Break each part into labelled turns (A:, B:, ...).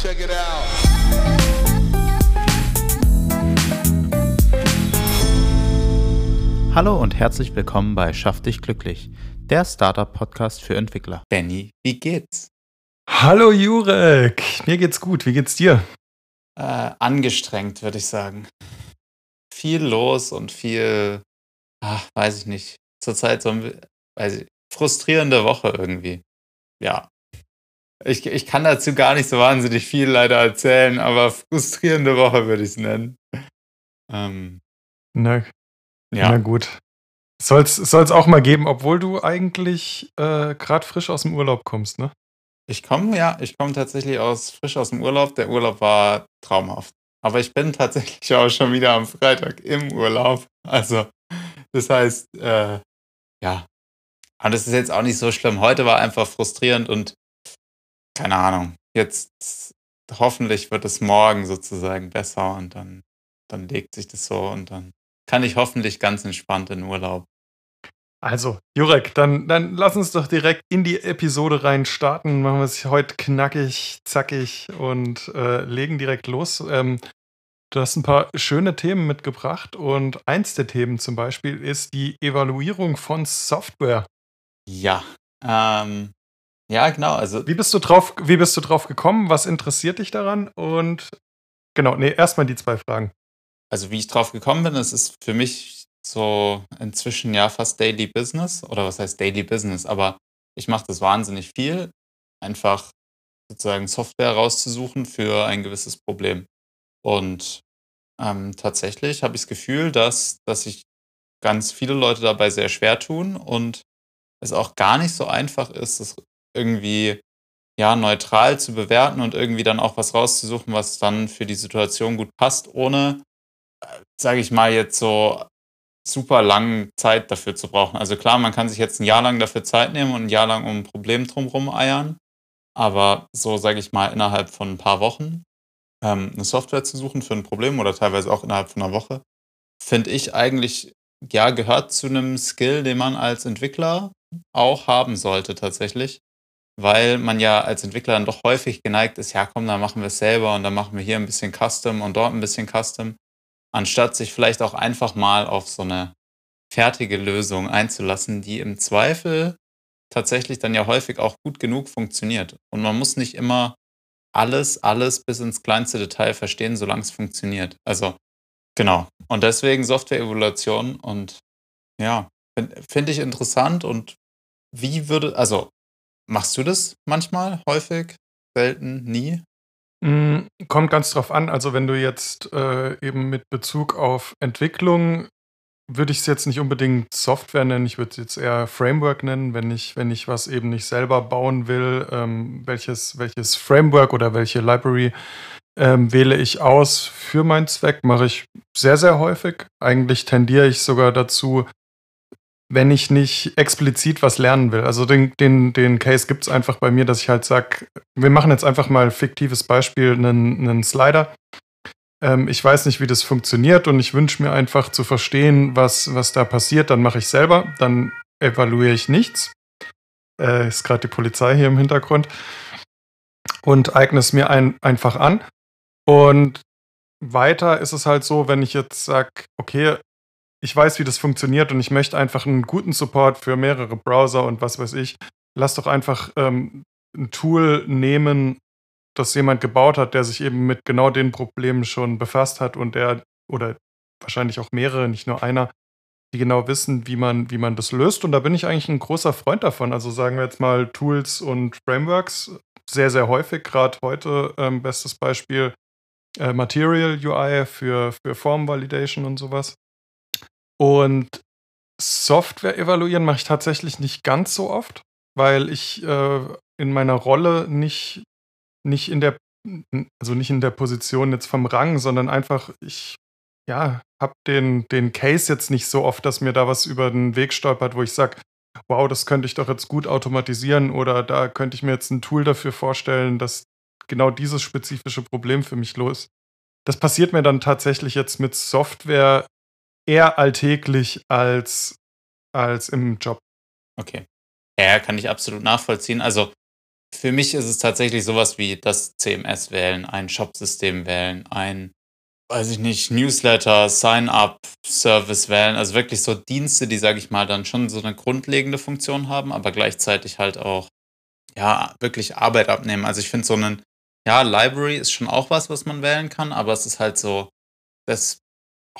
A: Check it out.
B: Hallo und herzlich willkommen bei Schaff dich glücklich, der Startup-Podcast für Entwickler. Benny, wie geht's?
C: Hallo Jurek, mir geht's gut. Wie geht's dir?
B: Äh, angestrengt, würde ich sagen. Viel los und viel, ach, weiß ich nicht. Zurzeit so ein, weiß ich, frustrierende Woche irgendwie. Ja. Ich, ich kann dazu gar nicht so wahnsinnig viel leider erzählen, aber frustrierende Woche würde ich es nennen.
C: Ähm, na, ja. na gut. Soll es auch mal geben, obwohl du eigentlich äh, gerade frisch aus dem Urlaub kommst, ne?
B: Ich komme, ja, ich komme tatsächlich aus, frisch aus dem Urlaub. Der Urlaub war traumhaft. Aber ich bin tatsächlich auch schon wieder am Freitag im Urlaub. Also, das heißt, äh, ja. Aber das ist jetzt auch nicht so schlimm. Heute war einfach frustrierend und keine Ahnung. Jetzt hoffentlich wird es morgen sozusagen besser und dann, dann legt sich das so und dann kann ich hoffentlich ganz entspannt in Urlaub.
C: Also, Jurek, dann, dann lass uns doch direkt in die Episode rein starten. Machen wir es heute knackig, zackig und äh, legen direkt los. Ähm, du hast ein paar schöne Themen mitgebracht und eins der Themen zum Beispiel ist die Evaluierung von Software.
B: Ja, ähm, ja, genau. Also
C: wie bist du drauf, wie bist du drauf gekommen? Was interessiert dich daran? Und genau, nee, erstmal die zwei Fragen.
B: Also wie ich drauf gekommen bin, es ist für mich so inzwischen ja fast Daily Business oder was heißt Daily Business, aber ich mache das wahnsinnig viel, einfach sozusagen Software rauszusuchen für ein gewisses Problem. Und ähm, tatsächlich habe ich das Gefühl, dass, dass sich ganz viele Leute dabei sehr schwer tun und es auch gar nicht so einfach ist, das irgendwie ja neutral zu bewerten und irgendwie dann auch was rauszusuchen, was dann für die Situation gut passt, ohne, äh, sage ich mal, jetzt so super lange Zeit dafür zu brauchen. Also klar, man kann sich jetzt ein Jahr lang dafür Zeit nehmen und ein Jahr lang um ein Problem drumherum eiern, aber so, sage ich mal, innerhalb von ein paar Wochen ähm, eine Software zu suchen für ein Problem oder teilweise auch innerhalb von einer Woche, finde ich eigentlich, ja, gehört zu einem Skill, den man als Entwickler auch haben sollte tatsächlich, weil man ja als Entwickler dann doch häufig geneigt ist, ja komm, dann machen wir es selber und dann machen wir hier ein bisschen Custom und dort ein bisschen Custom anstatt sich vielleicht auch einfach mal auf so eine fertige Lösung einzulassen, die im Zweifel tatsächlich dann ja häufig auch gut genug funktioniert. Und man muss nicht immer alles, alles bis ins kleinste Detail verstehen, solange es funktioniert. Also, genau. Und deswegen Software-Evaluation und ja, finde find ich interessant und wie würde, also, machst du das manchmal, häufig, selten, nie?
C: Hm, kommt ganz drauf an. Also, wenn du jetzt, äh, eben mit Bezug auf Entwicklung würde ich es jetzt nicht unbedingt Software nennen, ich würde es jetzt eher Framework nennen, wenn ich wenn ich was eben nicht selber bauen will, ähm, welches welches Framework oder welche Library, ähm, wähle ich aus für meinen Zweck, mache ich sehr, sehr häufig. Eigentlich tendiere ich sogar dazu wenn ich nicht explizit was lernen will. Also den, den, den Case gibt es einfach bei mir, dass ich halt sage, wir machen jetzt einfach mal fiktives Beispiel, einen, einen Slider. Ähm, ich weiß nicht, wie das funktioniert und ich wünsche mir einfach zu verstehen, was, was da passiert. Dann mache ich selber, dann evaluiere ich nichts. Äh, ist gerade die Polizei hier im Hintergrund. Und eigne es mir ein, einfach an. Und weiter ist es halt so, wenn ich jetzt sage, okay, ich weiß, wie das funktioniert und ich möchte einfach einen guten Support für mehrere Browser und was weiß ich. Lass doch einfach ähm, ein Tool nehmen, das jemand gebaut hat, der sich eben mit genau den Problemen schon befasst hat und der, oder wahrscheinlich auch mehrere, nicht nur einer, die genau wissen, wie man, wie man das löst. Und da bin ich eigentlich ein großer Freund davon. Also sagen wir jetzt mal Tools und Frameworks. Sehr, sehr häufig, gerade heute, ähm, bestes Beispiel äh, Material UI für, für Form Validation und sowas. Und Software evaluieren mache ich tatsächlich nicht ganz so oft, weil ich äh, in meiner Rolle nicht, nicht in der, also nicht in der Position jetzt vom Rang, sondern einfach, ich ja, habe den, den Case jetzt nicht so oft, dass mir da was über den Weg stolpert, wo ich sage, wow, das könnte ich doch jetzt gut automatisieren oder da könnte ich mir jetzt ein Tool dafür vorstellen, dass genau dieses spezifische Problem für mich los. Das passiert mir dann tatsächlich jetzt mit Software eher alltäglich als, als im Job.
B: Okay. Ja, kann ich absolut nachvollziehen. Also für mich ist es tatsächlich sowas wie das CMS wählen, ein Shop-System wählen, ein, weiß ich nicht, Newsletter, Sign-up-Service wählen. Also wirklich so Dienste, die, sage ich mal, dann schon so eine grundlegende Funktion haben, aber gleichzeitig halt auch, ja, wirklich Arbeit abnehmen. Also ich finde so einen, ja, Library ist schon auch was, was man wählen kann, aber es ist halt so, dass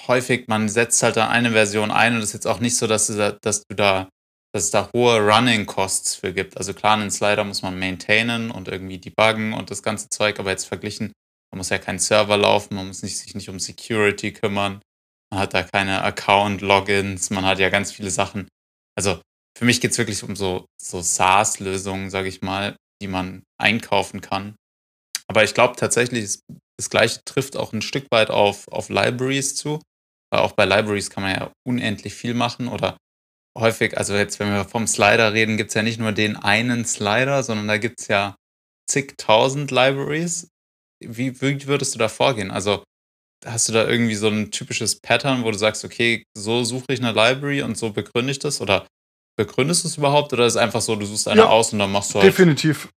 B: häufig, man setzt halt da eine Version ein und es ist jetzt auch nicht so, dass du da, dass du da dass es da hohe Running Costs für gibt. Also klar, einen Slider muss man maintainen und irgendwie debuggen und das ganze Zeug, aber jetzt verglichen, man muss ja keinen Server laufen, man muss nicht, sich nicht um Security kümmern, man hat da keine Account-Logins, man hat ja ganz viele Sachen. Also für mich geht es wirklich um so, so SaaS-Lösungen, sage ich mal, die man einkaufen kann. Aber ich glaube tatsächlich, das Gleiche trifft auch ein Stück weit auf, auf Libraries zu. Weil auch bei Libraries kann man ja unendlich viel machen oder häufig, also jetzt, wenn wir vom Slider reden, gibt es ja nicht nur den einen Slider, sondern da gibt es ja zigtausend Libraries. Wie, wie würdest du da vorgehen? Also hast du da irgendwie so ein typisches Pattern, wo du sagst, okay, so suche ich eine Library und so begründe ich das? Oder begründest du es überhaupt? Oder ist es einfach so, du suchst eine ja, aus und dann machst du
C: halt. Definitiv.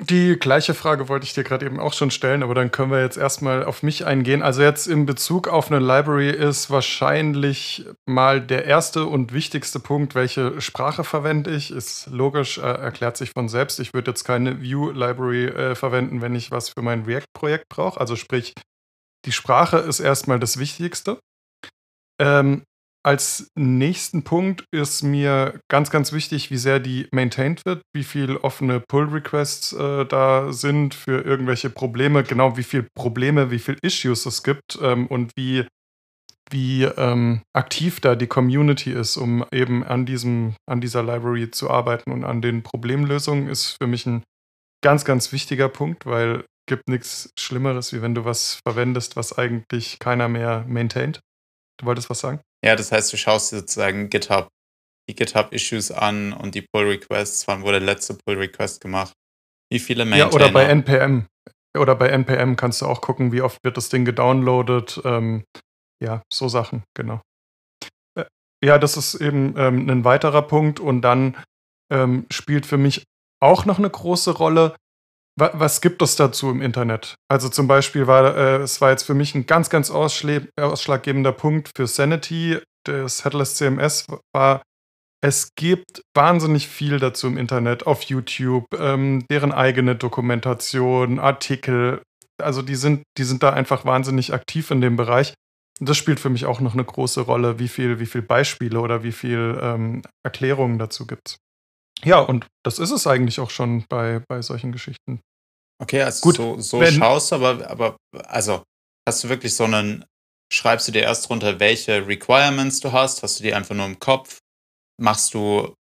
C: Die gleiche Frage wollte ich dir gerade eben auch schon stellen, aber dann können wir jetzt erstmal auf mich eingehen. Also jetzt in Bezug auf eine Library ist wahrscheinlich mal der erste und wichtigste Punkt, welche Sprache verwende ich, ist logisch, äh, erklärt sich von selbst. Ich würde jetzt keine Vue-Library äh, verwenden, wenn ich was für mein React-Projekt brauche. Also sprich, die Sprache ist erstmal das Wichtigste. Ähm, als nächsten Punkt ist mir ganz, ganz wichtig, wie sehr die maintained wird, wie viele offene Pull-Requests äh, da sind für irgendwelche Probleme, genau wie viele Probleme, wie viele Issues es gibt ähm, und wie, wie ähm, aktiv da die Community ist, um eben an, diesem, an dieser Library zu arbeiten und an den Problemlösungen, ist für mich ein ganz, ganz wichtiger Punkt, weil es gibt nichts Schlimmeres, wie wenn du was verwendest, was eigentlich keiner mehr maintaint. Du wolltest was sagen?
B: Ja, das heißt, du schaust dir sozusagen GitHub, die GitHub-Issues an und die Pull-Requests, wann wurde der letzte Pull-Request gemacht, wie viele
C: Maintainer. Ja, oder bei NPM. Oder bei NPM kannst du auch gucken, wie oft wird das Ding gedownloadet. Ähm, ja, so Sachen, genau. Äh, ja, das ist eben ähm, ein weiterer Punkt. Und dann ähm, spielt für mich auch noch eine große Rolle, was gibt es dazu im Internet? Also zum Beispiel war äh, es war jetzt für mich ein ganz, ganz ausschlaggebender Punkt für Sanity des Headless CMS war, es gibt wahnsinnig viel dazu im Internet, auf YouTube, ähm, deren eigene Dokumentation, Artikel. Also die sind, die sind da einfach wahnsinnig aktiv in dem Bereich. Das spielt für mich auch noch eine große Rolle, wie viel, wie viel Beispiele oder wie viel ähm, Erklärungen dazu gibt. Ja, und das ist es eigentlich auch schon bei, bei solchen Geschichten.
B: Okay, also Gut, so, so wenn, schaust du, aber, aber also hast du wirklich so einen, schreibst du dir erst runter, welche Requirements du hast? Hast du die einfach nur im Kopf? Machst du,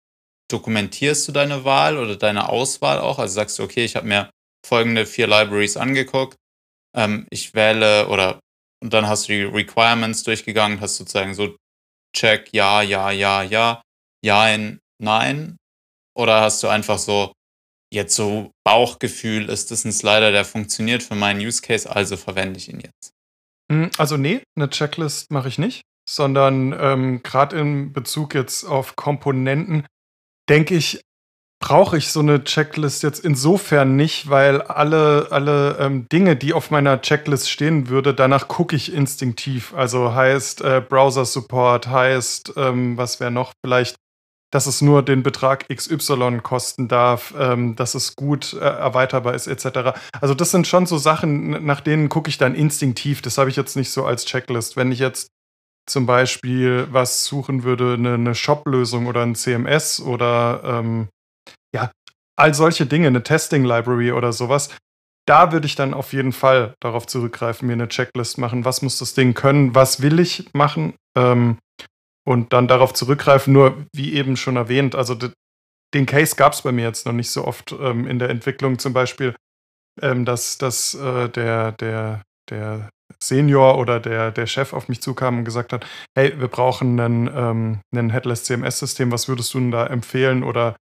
B: dokumentierst du deine Wahl oder deine Auswahl auch? Also sagst du, okay, ich habe mir folgende vier Libraries angeguckt, ähm, ich wähle oder und dann hast du die Requirements durchgegangen, hast sozusagen so Check, ja, ja, ja, ja, ja, nein. Oder hast du einfach so, jetzt so Bauchgefühl, ist das ein Slider, der funktioniert für meinen Use Case, also verwende ich ihn jetzt?
C: Hm, also nee, eine Checklist mache ich nicht, sondern ähm, gerade in Bezug jetzt auf Komponenten denke ich, brauche ich so eine Checklist jetzt insofern nicht, weil alle, alle ähm, Dinge, die auf meiner Checklist stehen würde, danach gucke ich instinktiv. Also heißt äh, Browser Support, heißt, ähm, was wäre noch vielleicht dass es nur den Betrag XY kosten darf, ähm, dass es gut äh, erweiterbar ist, etc. Also das sind schon so Sachen, nach denen gucke ich dann instinktiv. Das habe ich jetzt nicht so als Checklist. Wenn ich jetzt zum Beispiel was suchen würde, eine, eine Shop-Lösung oder ein CMS oder ähm, ja, all solche Dinge, eine Testing-Library oder sowas, da würde ich dann auf jeden Fall darauf zurückgreifen, mir eine Checklist machen, was muss das Ding können, was will ich machen. Ähm, und dann darauf zurückgreifen. Nur wie eben schon erwähnt, also den Case gab es bei mir jetzt noch nicht so oft ähm, in der Entwicklung zum Beispiel, ähm, dass, dass äh, der, der, der Senior oder der, der Chef auf mich zukam und gesagt hat, hey, wir brauchen einen, ähm, einen Headless CMS-System, was würdest du denn da empfehlen oder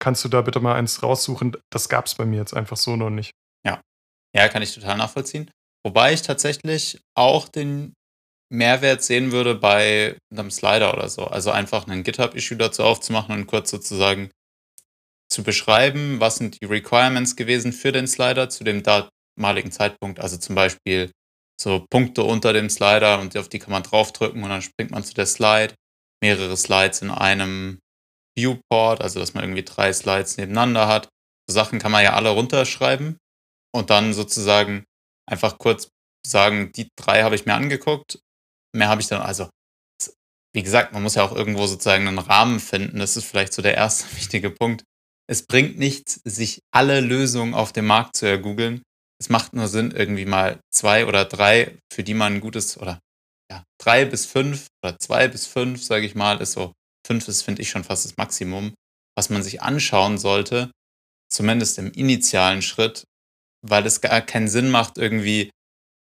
C: kannst du da bitte mal eins raussuchen? Das gab es bei mir jetzt einfach so noch nicht.
B: Ja. Ja, kann ich total nachvollziehen. Wobei ich tatsächlich auch den Mehrwert sehen würde bei einem Slider oder so. Also einfach einen GitHub-Issue dazu aufzumachen und kurz sozusagen, zu beschreiben, was sind die Requirements gewesen für den Slider zu dem damaligen Zeitpunkt. Also zum Beispiel so Punkte unter dem Slider und auf die kann man draufdrücken und dann springt man zu der Slide. Mehrere Slides in einem Viewport, also dass man irgendwie drei Slides nebeneinander hat. So Sachen kann man ja alle runterschreiben und dann sozusagen einfach kurz sagen, die drei habe ich mir angeguckt. Mehr habe ich dann, also wie gesagt, man muss ja auch irgendwo sozusagen einen Rahmen finden. Das ist vielleicht so der erste wichtige Punkt. Es bringt nichts, sich alle Lösungen auf dem Markt zu ergoogeln. Es macht nur Sinn, irgendwie mal zwei oder drei, für die man ein gutes, oder ja, drei bis fünf oder zwei bis fünf, sage ich mal, ist so, fünf ist, finde ich, schon fast das Maximum, was man sich anschauen sollte, zumindest im initialen Schritt, weil es gar keinen Sinn macht, irgendwie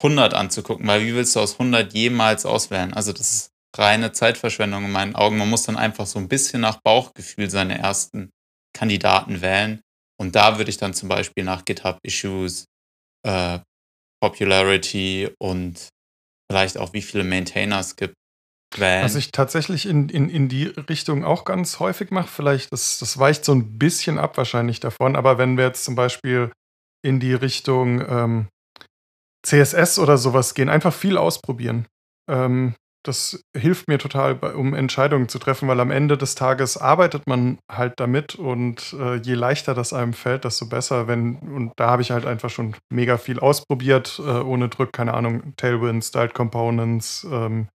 B: 100 anzugucken, weil wie willst du aus 100 jemals auswählen? Also das ist reine Zeitverschwendung in meinen Augen. Man muss dann einfach so ein bisschen nach Bauchgefühl seine ersten Kandidaten wählen. Und da würde ich dann zum Beispiel nach GitHub-Issues, äh, Popularity und vielleicht auch wie viele Maintainer es gibt, wählen.
C: Was ich tatsächlich in, in, in die Richtung auch ganz häufig mache, vielleicht, das, das weicht so ein bisschen ab wahrscheinlich davon, aber wenn wir jetzt zum Beispiel in die Richtung ähm, CSS oder sowas gehen, einfach viel ausprobieren. Ähm, das hilft mir total, um Entscheidungen zu treffen, weil am Ende des Tages arbeitet man halt damit und äh, je leichter das einem fällt, desto besser. Wenn, und da habe ich halt einfach schon mega viel ausprobiert, äh, ohne Druck, keine Ahnung, Tailwind, Styled Components, ähm,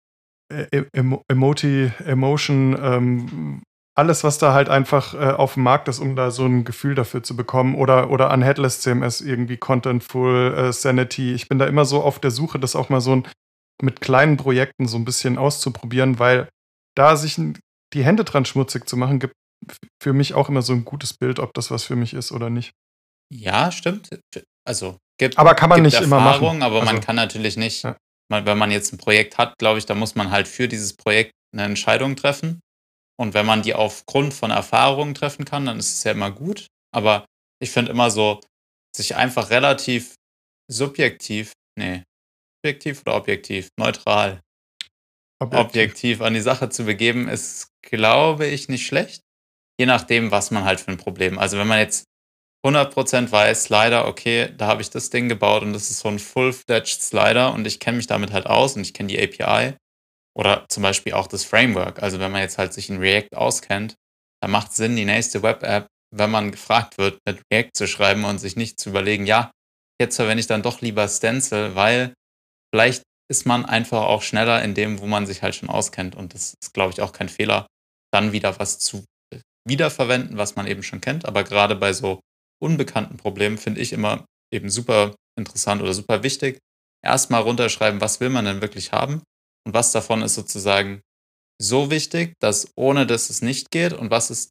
C: e-, e-, Emo Emoti, Emotion, ähm, alles, was da halt einfach äh, auf dem Markt ist, um da so ein Gefühl dafür zu bekommen. Oder, oder an Headless CMS irgendwie Contentful, äh, Sanity. Ich bin da immer so auf der Suche, das auch mal so ein, mit kleinen Projekten so ein bisschen auszuprobieren, weil da sich die Hände dran schmutzig zu machen, gibt für mich auch immer so ein gutes Bild, ob das was für mich ist oder nicht.
B: Ja, stimmt. Also gibt,
C: aber kann man
B: gibt
C: nicht
B: Erfahrung,
C: immer machen.
B: aber
C: also,
B: man kann natürlich nicht,
C: ja.
B: wenn man jetzt ein Projekt hat, glaube ich, da muss man halt für dieses Projekt eine Entscheidung treffen. Und wenn man die aufgrund von Erfahrungen treffen kann, dann ist es ja immer gut. Aber ich finde immer so, sich einfach relativ subjektiv, nee, subjektiv oder objektiv, neutral, objektiv. objektiv an die Sache zu begeben, ist, glaube ich, nicht schlecht. Je nachdem, was man halt für ein Problem. Also wenn man jetzt 100% weiß, Slider, okay, da habe ich das Ding gebaut und das ist so ein full-fledged Slider und ich kenne mich damit halt aus und ich kenne die API, oder zum Beispiel auch das Framework. Also wenn man jetzt halt sich in React auskennt, dann macht Sinn, die nächste Web-App, wenn man gefragt wird, mit React zu schreiben und sich nicht zu überlegen, ja, jetzt verwende ich dann doch lieber Stencil, weil vielleicht ist man einfach auch schneller in dem, wo man sich halt schon auskennt. Und das ist, glaube ich, auch kein Fehler, dann wieder was zu wiederverwenden, was man eben schon kennt. Aber gerade bei so unbekannten Problemen finde ich immer eben super interessant oder super wichtig, erstmal runterschreiben, was will man denn wirklich haben und was davon ist sozusagen so wichtig, dass ohne das es nicht geht und was ist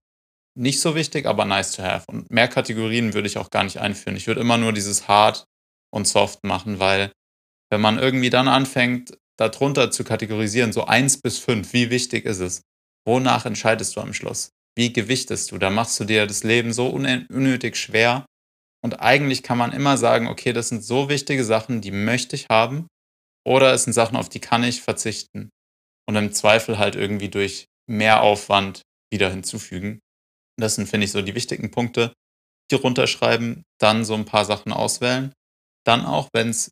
B: nicht so wichtig, aber nice to have. Und mehr Kategorien würde ich auch gar nicht einführen. Ich würde immer nur dieses Hard und Soft machen, weil wenn man irgendwie dann anfängt, darunter zu kategorisieren, so eins bis fünf, wie wichtig ist es? Wonach entscheidest du am Schluss? Wie gewichtest du? Da machst du dir das Leben so unnötig schwer. Und eigentlich kann man immer sagen, okay, das sind so wichtige Sachen, die möchte ich haben. Oder es sind Sachen, auf die kann ich verzichten. Und im Zweifel halt irgendwie durch mehr Aufwand wieder hinzufügen. Das sind, finde ich, so die wichtigen Punkte. Die runterschreiben, dann so ein paar Sachen auswählen. Dann auch, wenn es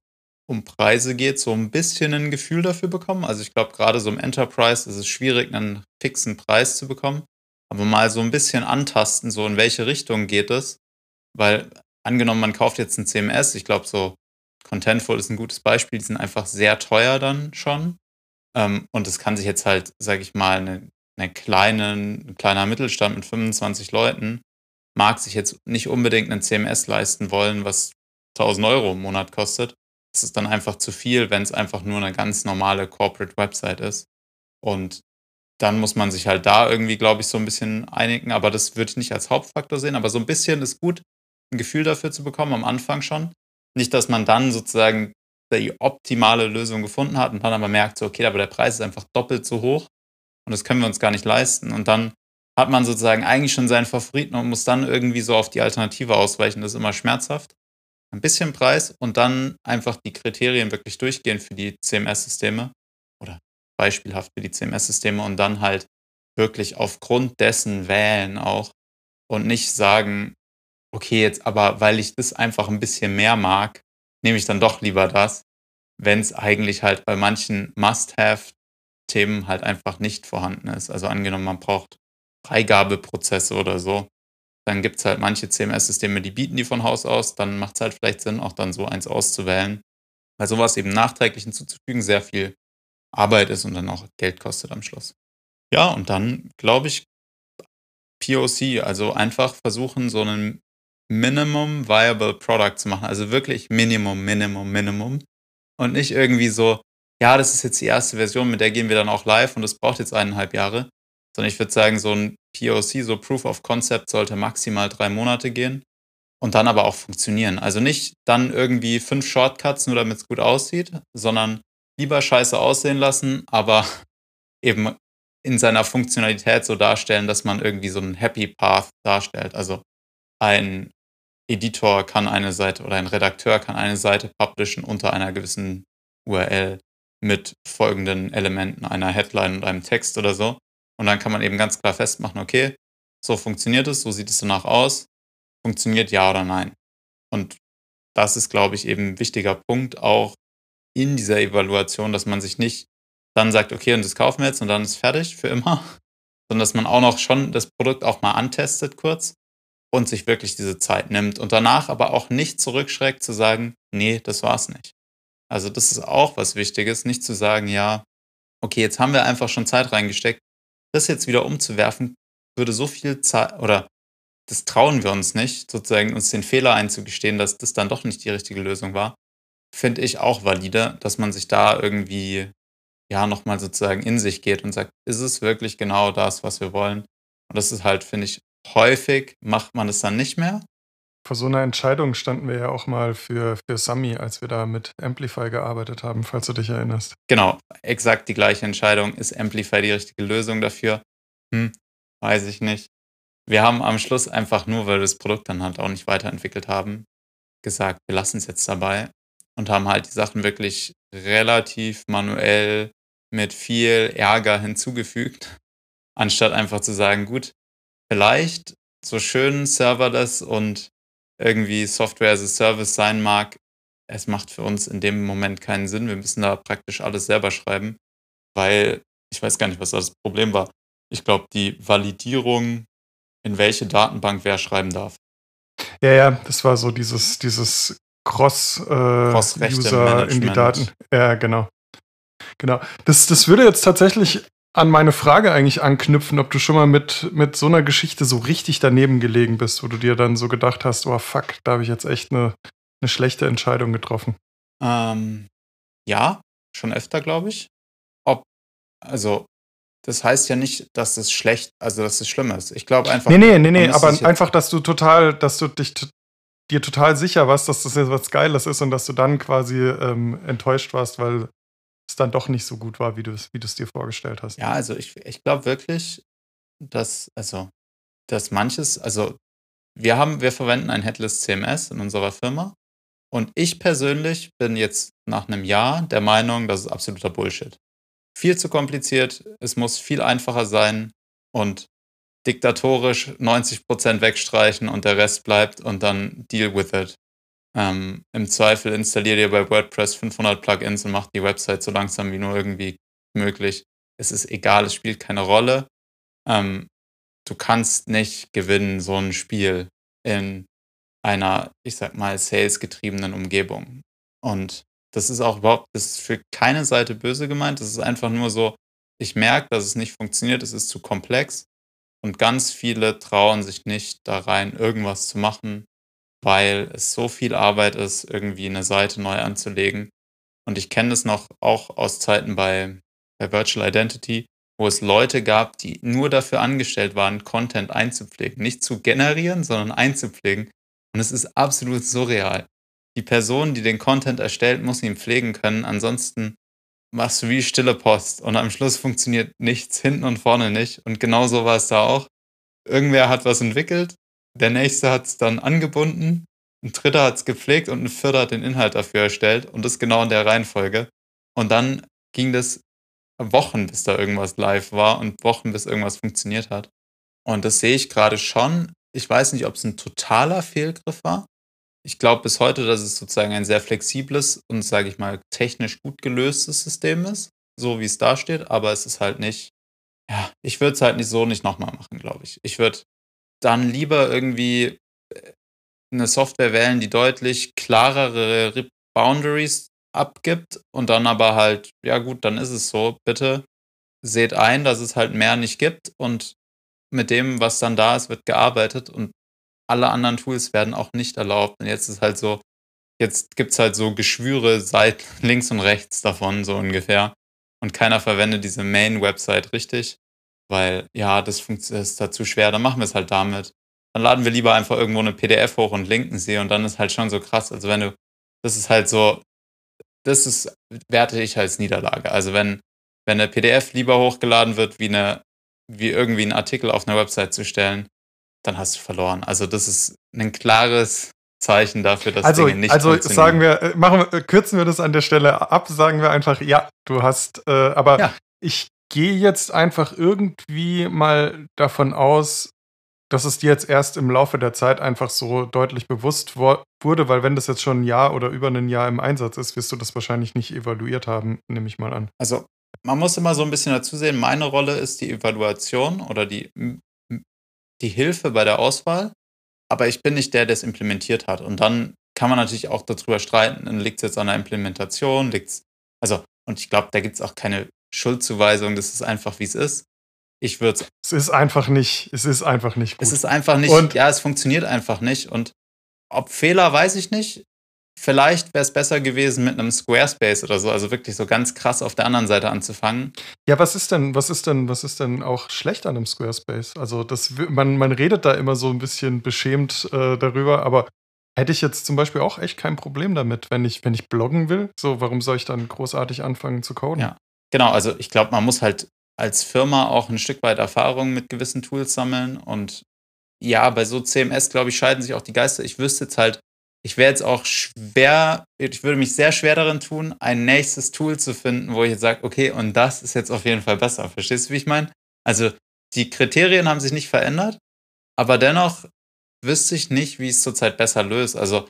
B: um Preise geht, so ein bisschen ein Gefühl dafür bekommen. Also ich glaube, gerade so im Enterprise ist es schwierig, einen fixen Preis zu bekommen. Aber mal so ein bisschen antasten, so in welche Richtung geht es. Weil angenommen, man kauft jetzt ein CMS, ich glaube so Contentful ist ein gutes Beispiel, die sind einfach sehr teuer dann schon. Ähm, und es kann sich jetzt halt, sage ich mal, eine, eine kleine, ein kleiner Mittelstand mit 25 Leuten mag sich jetzt nicht unbedingt einen CMS leisten wollen, was 1000 Euro im Monat kostet. Das ist dann einfach zu viel, wenn es einfach nur eine ganz normale Corporate Website ist. Und dann muss man sich halt da irgendwie, glaube ich, so ein bisschen einigen. Aber das würde ich nicht als Hauptfaktor sehen. Aber so ein bisschen ist gut, ein Gefühl dafür zu bekommen, am Anfang schon. Nicht, dass man dann sozusagen die optimale Lösung gefunden hat und dann aber merkt, so, okay, aber der Preis ist einfach doppelt so hoch und das können wir uns gar nicht leisten. Und dann hat man sozusagen eigentlich schon seinen Favoriten und muss dann irgendwie so auf die Alternative ausweichen. Das ist immer schmerzhaft. Ein bisschen Preis und dann einfach die Kriterien wirklich durchgehen für die CMS-Systeme oder beispielhaft für die CMS-Systeme und dann halt wirklich aufgrund dessen wählen auch und nicht sagen, okay, jetzt aber, weil ich das einfach ein bisschen mehr mag, nehme ich dann doch lieber das, wenn es eigentlich halt bei manchen Must-Have-Themen halt einfach nicht vorhanden ist. Also angenommen, man braucht Freigabeprozesse oder so, dann gibt es halt manche CMS-Systeme, die bieten die von Haus aus, dann macht es halt vielleicht Sinn, auch dann so eins auszuwählen, weil sowas eben nachträglich hinzuzufügen sehr viel Arbeit ist und dann auch Geld kostet am Schluss. Ja, und dann glaube ich, POC, also einfach versuchen, so einen Minimum Viable Product zu machen. Also wirklich Minimum, Minimum, Minimum. Und nicht irgendwie so, ja, das ist jetzt die erste Version, mit der gehen wir dann auch live und das braucht jetzt eineinhalb Jahre. Sondern ich würde sagen, so ein POC, so Proof of Concept, sollte maximal drei Monate gehen und dann aber auch funktionieren. Also nicht dann irgendwie fünf Shortcuts, nur damit es gut aussieht, sondern lieber scheiße aussehen lassen, aber eben in seiner Funktionalität so darstellen, dass man irgendwie so einen Happy Path darstellt. Also ein Editor kann eine Seite oder ein Redakteur kann eine Seite publishen unter einer gewissen URL mit folgenden Elementen, einer Headline und einem Text oder so. Und dann kann man eben ganz klar festmachen, okay, so funktioniert es, so sieht es danach aus, funktioniert ja oder nein. Und das ist, glaube ich, eben ein wichtiger Punkt auch in dieser Evaluation, dass man sich nicht dann sagt, okay, und das kaufen wir jetzt und dann ist fertig für immer, sondern dass man auch noch schon das Produkt auch mal antestet kurz und sich wirklich diese Zeit nimmt und danach aber auch nicht zurückschreckt zu sagen, nee, das war's nicht. Also das ist auch was Wichtiges, nicht zu sagen, ja, okay, jetzt haben wir einfach schon Zeit reingesteckt, das jetzt wieder umzuwerfen, würde so viel Zeit oder das trauen wir uns nicht, sozusagen uns den Fehler einzugestehen, dass das dann doch nicht die richtige Lösung war, finde ich auch valide, dass man sich da irgendwie ja nochmal sozusagen in sich geht und sagt, ist es wirklich genau das, was wir wollen? Und das ist halt, finde ich, häufig macht man es dann nicht mehr.
C: Vor so einer Entscheidung standen wir ja auch mal für, für Sami, als wir da mit Amplify gearbeitet haben, falls du dich erinnerst.
B: Genau, exakt die gleiche Entscheidung. Ist Amplify die richtige Lösung dafür? Hm, weiß ich nicht. Wir haben am Schluss einfach nur, weil wir das Produkt dann halt auch nicht weiterentwickelt haben, gesagt, wir lassen es jetzt dabei und haben halt die Sachen wirklich relativ manuell mit viel Ärger hinzugefügt, anstatt einfach zu sagen, gut, vielleicht so schön serverless und irgendwie Software as a Service sein mag, es macht für uns in dem Moment keinen Sinn. Wir müssen da praktisch alles selber schreiben, weil ich weiß gar nicht, was das Problem war. Ich glaube, die Validierung, in welche Datenbank wer schreiben darf.
C: Ja, ja, das war so dieses, dieses Cross-User äh, in die Daten. Ja, genau. Genau. Das, das würde jetzt tatsächlich an meine Frage eigentlich anknüpfen, ob du schon mal mit, mit so einer Geschichte so richtig daneben gelegen bist, wo du dir dann so gedacht hast, oh fuck, da habe ich jetzt echt eine, eine schlechte Entscheidung getroffen.
B: Ähm, ja, schon öfter, glaube ich. Ob, also, das heißt ja nicht, dass es schlecht, also dass es schlimm ist. Ich glaube einfach.
C: Nee, nee, nee, nee, aber einfach, dass du total, dass du dich dir total sicher warst, dass das jetzt was Geiles ist und dass du dann quasi ähm, enttäuscht warst, weil es dann doch nicht so gut war, wie du es wie dir vorgestellt hast.
B: Ja, also ich, ich glaube wirklich, dass, also, dass manches, also wir haben, wir verwenden ein Headless CMS in unserer Firma und ich persönlich bin jetzt nach einem Jahr der Meinung, das ist absoluter Bullshit. Viel zu kompliziert, es muss viel einfacher sein und diktatorisch 90% wegstreichen und der Rest bleibt und dann deal with it. Ähm, Im Zweifel installiert ihr bei WordPress 500 Plugins und macht die Website so langsam wie nur irgendwie möglich. Es ist egal, es spielt keine Rolle. Ähm, du kannst nicht gewinnen, so ein Spiel in einer, ich sag mal, sales-getriebenen Umgebung. Und das ist auch überhaupt, das ist für keine Seite böse gemeint. Das ist einfach nur so, ich merke, dass es nicht funktioniert, es ist zu komplex. Und ganz viele trauen sich nicht da rein, irgendwas zu machen, weil es so viel Arbeit ist, irgendwie eine Seite neu anzulegen. Und ich kenne das noch auch aus Zeiten bei, bei Virtual Identity, wo es Leute gab, die nur dafür angestellt waren, Content einzupflegen. Nicht zu generieren, sondern einzupflegen. Und es ist absolut surreal. Die Person, die den Content erstellt, muss ihn pflegen können. Ansonsten machst du wie stille Post und am Schluss funktioniert nichts hinten und vorne nicht. Und genau so war es da auch. Irgendwer hat was entwickelt, der nächste hat es dann angebunden, ein dritter hat es gepflegt und ein vierter hat den Inhalt dafür erstellt und das genau in der Reihenfolge. Und dann ging das Wochen, bis da irgendwas live war und Wochen, bis irgendwas funktioniert hat. Und das sehe ich gerade schon ich weiß nicht, ob es ein totaler Fehlgriff war. Ich glaube bis heute, dass es sozusagen ein sehr flexibles und, sage ich mal, technisch gut gelöstes System ist, so wie es da steht, aber es ist halt nicht, ja, ich würde es halt nicht so nicht nochmal machen, glaube ich. Ich würde dann lieber irgendwie äh, eine Software wählen, die deutlich klarere Boundaries abgibt und dann aber halt, ja gut, dann ist es so, bitte seht ein, dass es halt mehr nicht gibt und mit dem, was dann da ist, wird gearbeitet und alle anderen Tools werden auch nicht erlaubt. Und jetzt ist halt so, jetzt gibt es halt so Geschwüre seit links und rechts davon, so ungefähr. Und keiner verwendet diese Main-Website richtig, weil ja, das ist dazu schwer, dann machen wir es halt damit. Dann laden wir lieber einfach irgendwo eine PDF hoch und linken sie und dann ist halt schon so krass. Also wenn du, das ist halt so, das ist, werte ich als Niederlage. Also wenn, wenn eine PDF lieber hochgeladen wird, wie eine, wie irgendwie einen Artikel auf einer Website zu stellen, dann hast du verloren. Also das ist ein klares Zeichen dafür, dass
C: also,
B: Dinge nicht
C: also sagen wir, äh, machen wir, äh, kürzen wir das an der Stelle ab, sagen wir einfach, ja, du hast, äh, aber
B: Ja.
C: ich gehe jetzt einfach irgendwie mal davon aus, dass es dir jetzt erst im Laufe der Zeit einfach so deutlich bewusst wurde, weil wenn das jetzt schon ein Jahr oder über ein Jahr im Einsatz ist, wirst du das wahrscheinlich nicht evaluiert haben, nehme ich mal an.
B: Also man muss immer so ein bisschen dazu sehen, meine Rolle ist die Evaluation oder die, die Hilfe bei der Auswahl, aber ich bin nicht der, der es implementiert hat. Und dann kann man natürlich auch darüber streiten, liegt es jetzt an der Implementation, liegt also, und ich glaube, da gibt es auch keine Schuldzuweisung, das ist einfach, wie es ist. Ich würde
C: Es ist einfach nicht, es ist einfach nicht gut.
B: es ist einfach nicht,
C: Und-
B: ja, es funktioniert einfach nicht. Und ob Fehler, weiß ich nicht. Vielleicht wäre es besser gewesen mit einem Squarespace oder so, also wirklich so ganz krass auf der anderen Seite anzufangen.
C: Ja, was ist denn, was ist denn, was ist denn auch schlecht an einem Squarespace? Also das, man, man redet da immer so ein bisschen beschämt äh, darüber, aber hätte ich jetzt zum Beispiel auch echt kein Problem damit, wenn ich, wenn ich bloggen will. So, warum soll ich dann großartig anfangen zu coden?
B: Ja. Genau, also ich glaube, man muss halt als Firma auch ein Stück weit Erfahrung mit gewissen Tools sammeln. Und ja, bei so CMS, glaube ich, scheiden sich auch die Geister. Ich wüsste jetzt halt, ich wäre jetzt auch schwer, ich würde mich sehr schwer darin tun, ein nächstes Tool zu finden, wo ich jetzt sage, okay, und das ist jetzt auf jeden Fall besser. Verstehst du, wie ich meine? Also die Kriterien haben sich nicht verändert, aber dennoch wüsste ich nicht, wie es zurzeit besser löst. Also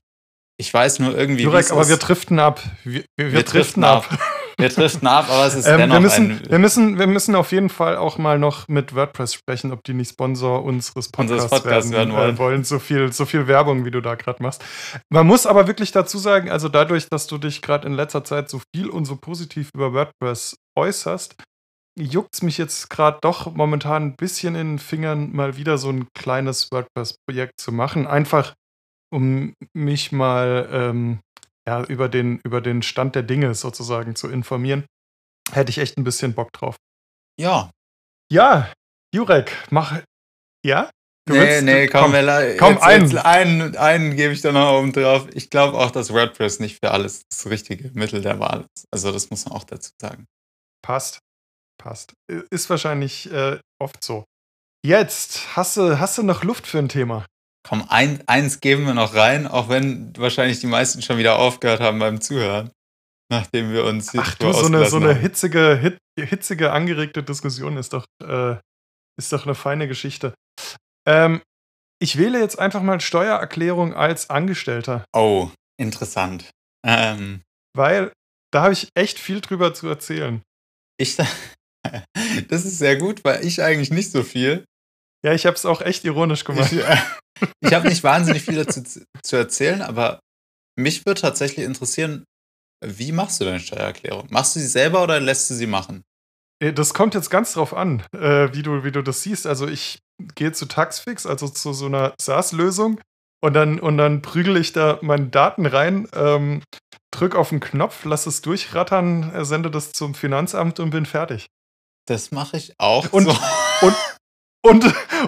B: ich weiß nur irgendwie, wie
C: Jurek, aber wir driften ab. Wir, wir, wir driften
B: driften
C: ab.
B: Wir driften ab, aber es ist
C: Ähm,
B: dennoch
C: wir, müssen,
B: ein,
C: wir, müssen, wir müssen auf jeden Fall auch mal noch mit WordPress sprechen, ob die nicht Sponsor unseres Podcasts,
B: Unseres Podcasts
C: werden,
B: werden wollen.
C: Äh, wollen. So viel, so viel Werbung, wie du da gerade machst. Man muss aber wirklich dazu sagen, also dadurch, dass du dich gerade in letzter Zeit so viel und so positiv über WordPress äußerst, juckt es mich jetzt gerade doch momentan ein bisschen in den Fingern, mal wieder so ein kleines WordPress-Projekt zu machen. Einfach, um mich mal ähm, ja, über, den, über den Stand der Dinge sozusagen zu informieren. Hätte ich echt ein bisschen Bock drauf.
B: ja,
C: Ja, Jurek, mach. Ja? Du
B: nee,
C: willst-
B: nee, komm, la-
C: komm,
B: jetzt,
C: einen.
B: Jetzt einen, einen gebe ich da noch oben drauf. Ich glaube auch, dass WordPress nicht für alles das richtige Mittel der Wahl ist. Also das muss man auch dazu sagen.
C: Passt. Passt. Ist wahrscheinlich äh, oft so. Jetzt, hast du, hast du noch Luft für ein Thema?
B: Komm, ein, eins geben wir noch rein, auch wenn wahrscheinlich die meisten schon wieder aufgehört haben beim Zuhören, nachdem wir uns
C: Ach du, so eine, so eine hitzige, hit, hitzige, angeregte Diskussion ist doch, äh, ist doch eine feine Geschichte. Ähm, ich wähle jetzt einfach mal Steuererklärung als Angestellter,
B: Oh, interessant. Ähm,
C: weil da habe ich echt viel drüber zu erzählen.
B: ich, das ist sehr gut, weil ich eigentlich nicht so viel.
C: Ja, ich habe es auch echt ironisch gemacht.
B: Ich, ich habe nicht wahnsinnig viel dazu zu, erzählen, aber mich würde tatsächlich interessieren, wie machst du deine Steuererklärung? Machst du sie selber oder lässt du sie machen?
C: Äh, Das kommt jetzt ganz drauf an, äh, wie, du, wie du das siehst. Also ich gehe zu Taxfix, also zu so einer SaaS-Lösung und dann, und dann prügel ich da meine Daten rein, ähm, drück auf den Knopf, lass es durchrattern, äh, sende das zum Finanzamt und bin fertig.
B: Das mache ich auch.
C: Und-
B: so.
C: Und,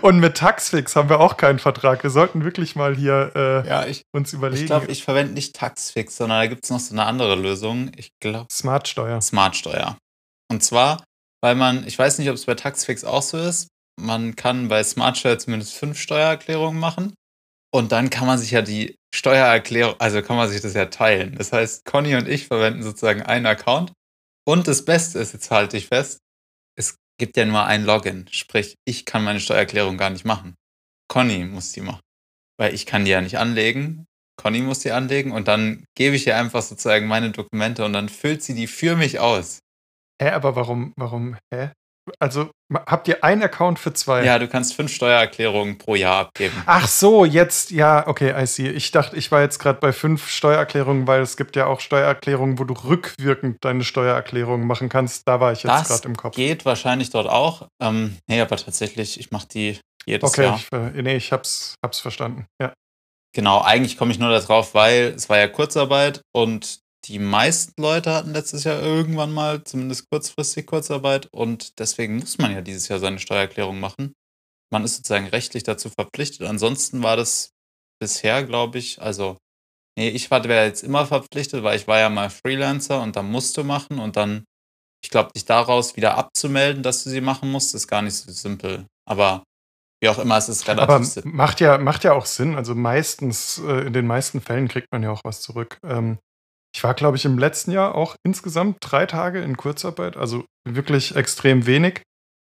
C: und mit Taxfix haben wir auch keinen Vertrag. Wir sollten wirklich mal hier äh,
B: ja, ich,
C: uns überlegen.
B: ich glaube, ich verwende nicht Taxfix, sondern da gibt es noch so eine andere Lösung. Ich glaube,
C: Smartsteuer.
B: Smartsteuer. Und zwar, weil man, ich weiß nicht, ob es bei Taxfix auch so ist, man kann bei Smartsteuer zumindest fünf Steuererklärungen machen. Und dann kann man sich ja die Steuererklärung, also kann man sich das ja teilen. Das heißt, Conny und ich verwenden sozusagen einen Account. Und das Beste ist, jetzt halte ich fest, es gibt ja nur ein Login. Sprich, ich kann meine Steuererklärung gar nicht machen. Conny muss die machen. Weil ich kann die ja nicht anlegen. Conny muss die anlegen und dann gebe ich ihr einfach sozusagen meine Dokumente und dann füllt sie die für mich aus.
C: Hä, aber warum, warum, hä? Also habt ihr einen Account für zwei?
B: Ja, du kannst fünf Steuererklärungen pro Jahr abgeben.
C: Ach so, jetzt, ja, okay, I see. Ich dachte, ich war jetzt gerade bei fünf Steuererklärungen, weil es gibt ja auch Steuererklärungen, wo du rückwirkend deine Steuererklärung machen kannst. Da war ich jetzt gerade im Kopf.
B: Geht wahrscheinlich dort auch. Ähm, nee, aber tatsächlich, ich mache die jedes
C: okay,
B: Jahr.
C: Okay, äh, nee, ich hab's, hab's verstanden. Ja.
B: Genau, eigentlich komme ich nur darauf, weil es war ja Kurzarbeit und die meisten Leute hatten letztes Jahr irgendwann mal zumindest kurzfristig Kurzarbeit und deswegen muss man ja dieses Jahr seine Steuererklärung machen. Man ist sozusagen rechtlich dazu verpflichtet. Ansonsten war das bisher, glaube ich, also, nee, ich war jetzt immer verpflichtet, weil ich war ja mal Freelancer und da musst du machen und dann, ich glaube, dich daraus wieder abzumelden, dass du sie machen musst, ist gar nicht so simpel. Aber wie auch immer, es ist relativ
C: Aber simpel. Macht ja, macht ja auch Sinn. Also meistens, äh, in den meisten Fällen kriegt man ja auch was zurück. Ähm, ich war, glaube ich, im letzten Jahr auch insgesamt drei Tage in Kurzarbeit, also wirklich extrem wenig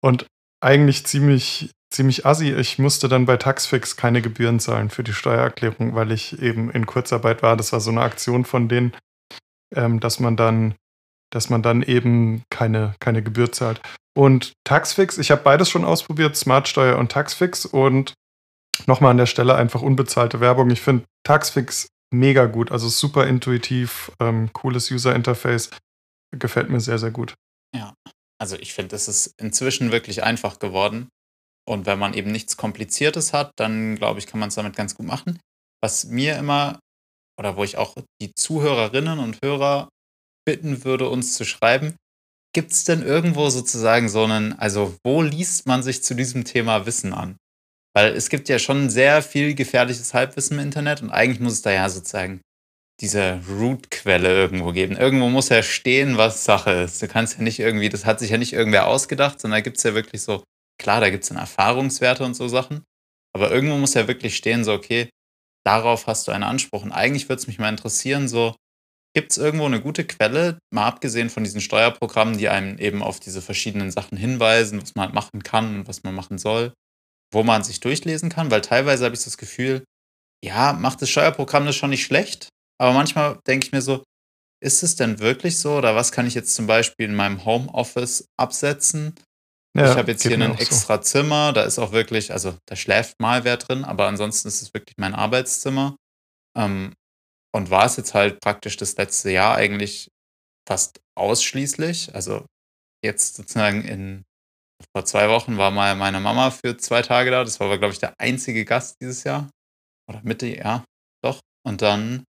C: und eigentlich ziemlich, ziemlich assi. Ich musste dann bei Taxfix keine Gebühren zahlen für die Steuererklärung, weil ich eben in Kurzarbeit war. Das war so eine Aktion von denen, ähm, dass man dann, dass man dann eben keine, keine Gebühr zahlt. Und Taxfix, ich habe beides schon ausprobiert, Smartsteuer und Taxfix und nochmal an der Stelle einfach unbezahlte Werbung. Ich finde Taxfix mega gut. Also super intuitiv, ähm, cooles User-Interface. Gefällt mir sehr, sehr gut.
B: Ja, also ich finde, es ist inzwischen wirklich einfach geworden. Und wenn man eben nichts Kompliziertes hat, dann glaube ich, kann man es damit ganz gut machen. Was mir immer, oder wo ich auch die Zuhörerinnen und Hörer bitten würde, uns zu schreiben, gibt es denn irgendwo sozusagen so einen, also wo liest man sich zu diesem Thema Wissen an? Weil es gibt ja schon sehr viel gefährliches Halbwissen im Internet und eigentlich muss es da ja sozusagen diese Root-Quelle irgendwo geben. Irgendwo muss ja stehen, was Sache ist. Du kannst ja nicht irgendwie, das hat sich ja nicht irgendwer ausgedacht, sondern da gibt es ja wirklich so, klar, da gibt es dann Erfahrungswerte und so Sachen, aber irgendwo muss ja wirklich stehen, so, okay, darauf hast du einen Anspruch. Und eigentlich würde es mich mal interessieren, so, gibt es irgendwo eine gute Quelle, mal abgesehen von diesen Steuerprogrammen, die einem eben auf diese verschiedenen Sachen hinweisen, was man halt machen kann und was man machen soll? Wo man sich durchlesen kann, weil teilweise habe ich das Gefühl, ja, macht das Steuerprogramm das schon nicht schlecht, aber manchmal denke ich mir so, ist es denn wirklich so oder was kann ich jetzt zum Beispiel in meinem Homeoffice absetzen? Ja, ich habe jetzt hier ein extra so. Zimmer, da ist auch wirklich, also da schläft mal wer drin, aber ansonsten ist es wirklich mein Arbeitszimmer. Ähm, und war es jetzt halt praktisch das letzte Jahr eigentlich fast ausschließlich. Also jetzt sozusagen in vor zwei Wochen war mal meine Mama für zwei Tage da. Das war aber, glaube ich, der einzige Gast dieses Jahr. Oder Mitte, ja, doch. Und dann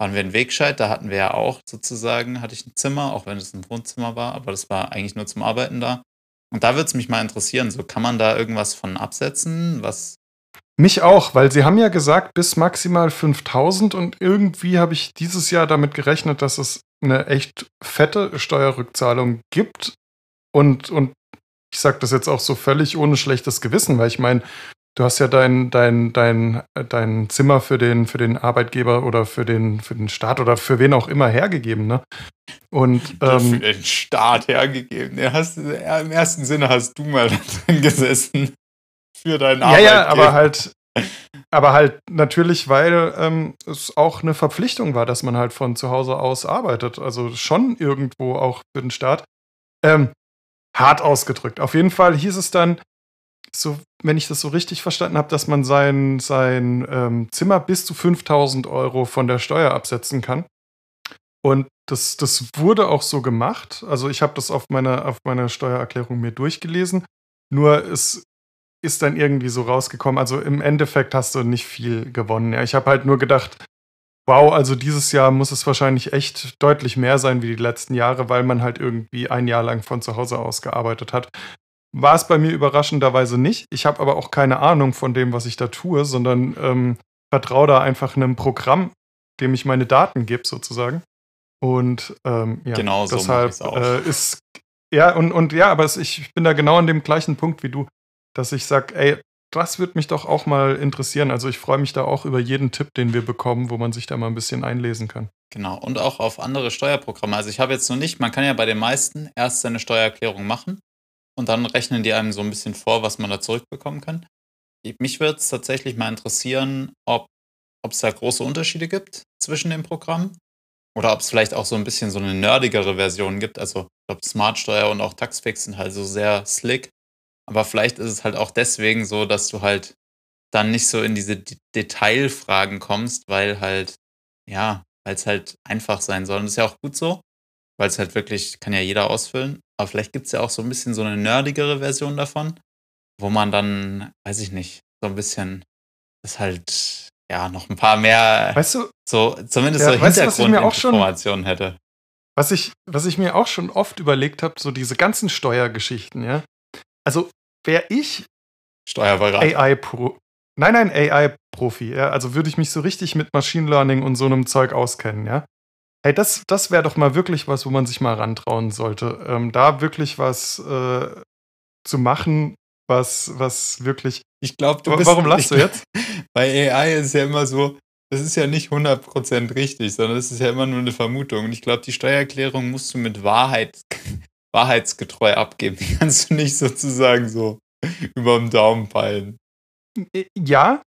B: waren wir in Wegscheid. Da hatten wir ja auch sozusagen, hatte ich ein Zimmer, auch wenn es ein Wohnzimmer war, aber das war eigentlich nur zum Arbeiten da. Und da würde es mich mal interessieren, so kann man da irgendwas von absetzen, was
C: mich auch, weil sie haben ja gesagt, bis maximal 5000 und irgendwie habe ich dieses Jahr damit gerechnet, dass es eine echt fette Steuerrückzahlung gibt. Und, und ich sage das jetzt auch so völlig ohne schlechtes Gewissen, weil ich meine, du hast ja dein, dein, dein, dein Zimmer für den, für den Arbeitgeber oder für den, für den Staat oder für wen auch immer hergegeben, ne? Und, ähm,
B: für den Staat hergegeben. Ja, hast, Im ersten Sinne hast du mal drin gesessen. Für deinen Arbeitgeber. Ja, ja,
C: aber halt, aber halt natürlich, weil ähm, es auch eine Verpflichtung war, dass man halt von zu Hause aus arbeitet. Also schon irgendwo auch für den Staat. Ähm, hart ausgedrückt. Auf jeden Fall hieß es dann, so, wenn ich das so richtig verstanden habe, dass man sein, sein ähm, Zimmer bis zu 5000 Euro von der Steuer absetzen kann. Und das, das wurde auch so gemacht. Also ich habe das auf meiner, auf meiner Steuererklärung mir durchgelesen. Nur es ist dann irgendwie so rausgekommen. Also im Endeffekt hast du nicht viel gewonnen. Ja, ich habe halt nur gedacht, wow, also dieses Jahr muss es wahrscheinlich echt deutlich mehr sein wie die letzten Jahre, weil man halt irgendwie ein Jahr lang von zu Hause aus gearbeitet hat. War es bei mir überraschenderweise nicht. Ich habe aber auch keine Ahnung von dem, was ich da tue, sondern ähm, vertraue da einfach einem Programm, dem ich meine Daten gebe, sozusagen. Und ähm, ja,
B: genau so deshalb
C: äh, ist ja und, und ja, aber es, ich bin da genau an dem gleichen Punkt wie du, dass ich sage, ey, das würde mich doch auch mal interessieren. Also ich freue mich da auch über jeden Tipp, den wir bekommen, wo man sich da mal ein bisschen einlesen kann.
B: Genau, und auch auf andere Steuerprogramme. Also ich habe jetzt noch nicht, man kann ja bei den meisten erst seine Steuererklärung machen und dann rechnen die einem so ein bisschen vor, was man da zurückbekommen kann. mich würde es tatsächlich mal interessieren, ob es da große Unterschiede gibt zwischen den Programmen. Oder ob es vielleicht auch so ein bisschen so eine nerdigere Version gibt. Also, ich glaube, Smartsteuer und auch Taxfix sind halt so sehr slick. Aber vielleicht ist es halt auch deswegen so, dass du halt dann nicht so in diese D Detailfragen kommst, weil halt, ja, weil es halt einfach sein soll. Und das ist ja auch gut so, weil es halt wirklich, kann ja jeder ausfüllen. Aber vielleicht gibt es ja auch so ein bisschen so eine nerdigere Version davon, wo man dann, weiß ich nicht, so ein bisschen das halt, ja, noch ein paar mehr,
C: Weißt du,
B: so, zumindest
C: Ja,
B: so Hintergrundinformationen hätte.
C: was ich, was ich mir auch schon oft überlegt habe, so diese ganzen Steuergeschichten, ja. Also wäre ich
B: Steuerberater.
C: AI-Pro. Nein, nein, AI-Profi, ja. Also würde ich mich so richtig mit Machine Learning und so einem Zeug auskennen, ja. Hey, das, das wäre doch mal wirklich was, wo man sich mal rantrauen sollte. Ähm, da wirklich was äh, zu machen, was, was wirklich.
B: Ich glaube, du bist.
C: Warum lachst du jetzt?
B: Bei AI ist ja immer so, das ist ja nicht 100% richtig, sondern es ist ja immer nur eine Vermutung. Und ich glaube, die Steuererklärung musst du mit Wahrheit, wahrheitsgetreu abgeben. Die kannst du nicht sozusagen so über dem Daumen peilen.
C: Äh, Ja,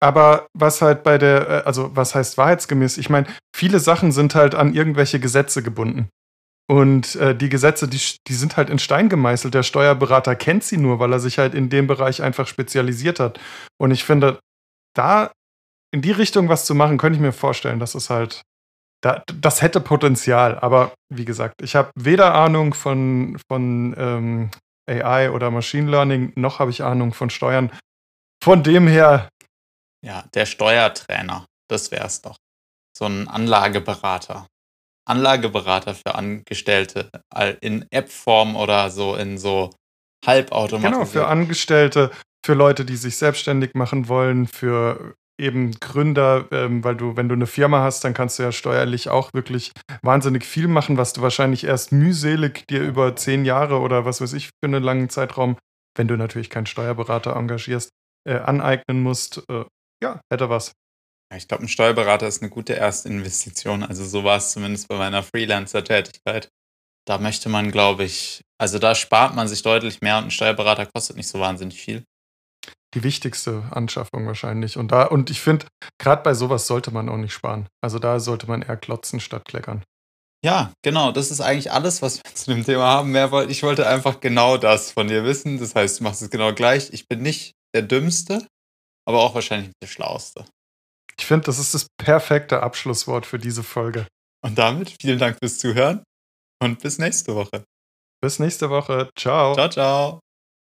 C: aber was halt bei der, äh, also was heißt wahrheitsgemäß? Ich meine, viele Sachen sind halt an irgendwelche Gesetze gebunden. Und äh, die Gesetze, die, die sind halt in Stein gemeißelt. Der Steuerberater kennt sie nur, weil er sich halt in dem Bereich einfach spezialisiert hat. Und ich finde, da in die Richtung was zu machen, könnte ich mir vorstellen, dass es halt, da, das hätte Potenzial. Aber wie gesagt, ich habe weder Ahnung von, von ähm, AI oder Machine Learning, noch habe ich Ahnung von Steuern. Von dem her,
B: Ja, der Steuertrainer, das wär's doch. So ein Anlageberater. Anlageberater für Angestellte in App-Form oder so in so halbautomatisiert.
C: genau, für Angestellte, für Leute, die sich selbstständig machen wollen, für eben Gründer, ähm, weil du, wenn du eine Firma hast, dann kannst du ja steuerlich auch wirklich wahnsinnig viel machen, was du wahrscheinlich erst mühselig dir über zehn Jahre oder was weiß ich für einen langen Zeitraum, wenn du natürlich keinen Steuerberater engagierst, äh, aneignen musst. Äh, ja, hätte was.
B: Ich glaube, ein Steuerberater ist eine gute Erstinvestition. Also so war es zumindest bei meiner Freelancer-Tätigkeit. Da möchte man, glaube ich, also da spart man sich deutlich mehr und ein Steuerberater kostet nicht so wahnsinnig viel.
C: Die wichtigste Anschaffung wahrscheinlich. Und da, und ich finde, gerade bei sowas sollte man auch nicht sparen. Also da sollte man eher klotzen statt kleckern.
B: Ja, genau, das ist eigentlich alles, was wir zu dem Thema haben. Mehr wollte, ich wollte einfach genau das von dir wissen. Das heißt, du machst es genau gleich. Ich bin nicht der Dümmste, aber auch wahrscheinlich nicht der Schlauste.
C: Ich finde, das ist das perfekte Abschlusswort für diese Folge.
B: Und damit vielen Dank fürs Zuhören und bis nächste Woche.
C: Bis nächste Woche. Ciao.
B: Ciao, ciao.